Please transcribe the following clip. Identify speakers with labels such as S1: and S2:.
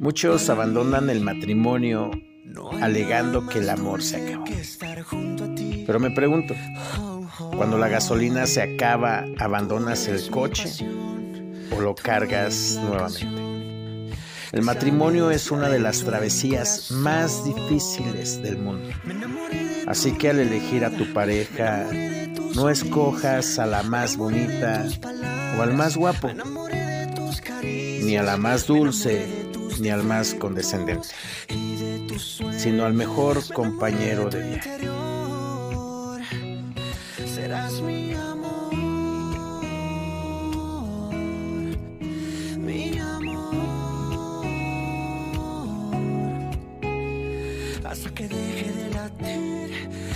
S1: Muchos abandonan el matrimonio alegando que el amor se acabó. Pero me pregunto, cuando la gasolina se acaba, ¿abandonas el coche o lo cargas nuevamente? El matrimonio es una de las travesías más difíciles del mundo. Así que al elegir a tu pareja, no escojas a la más bonita o al más guapo, ni a la más dulce ni al más condescendente, sino al mejor compañero de viaje. Serás mi amor, mi amor, hasta que deje de latir.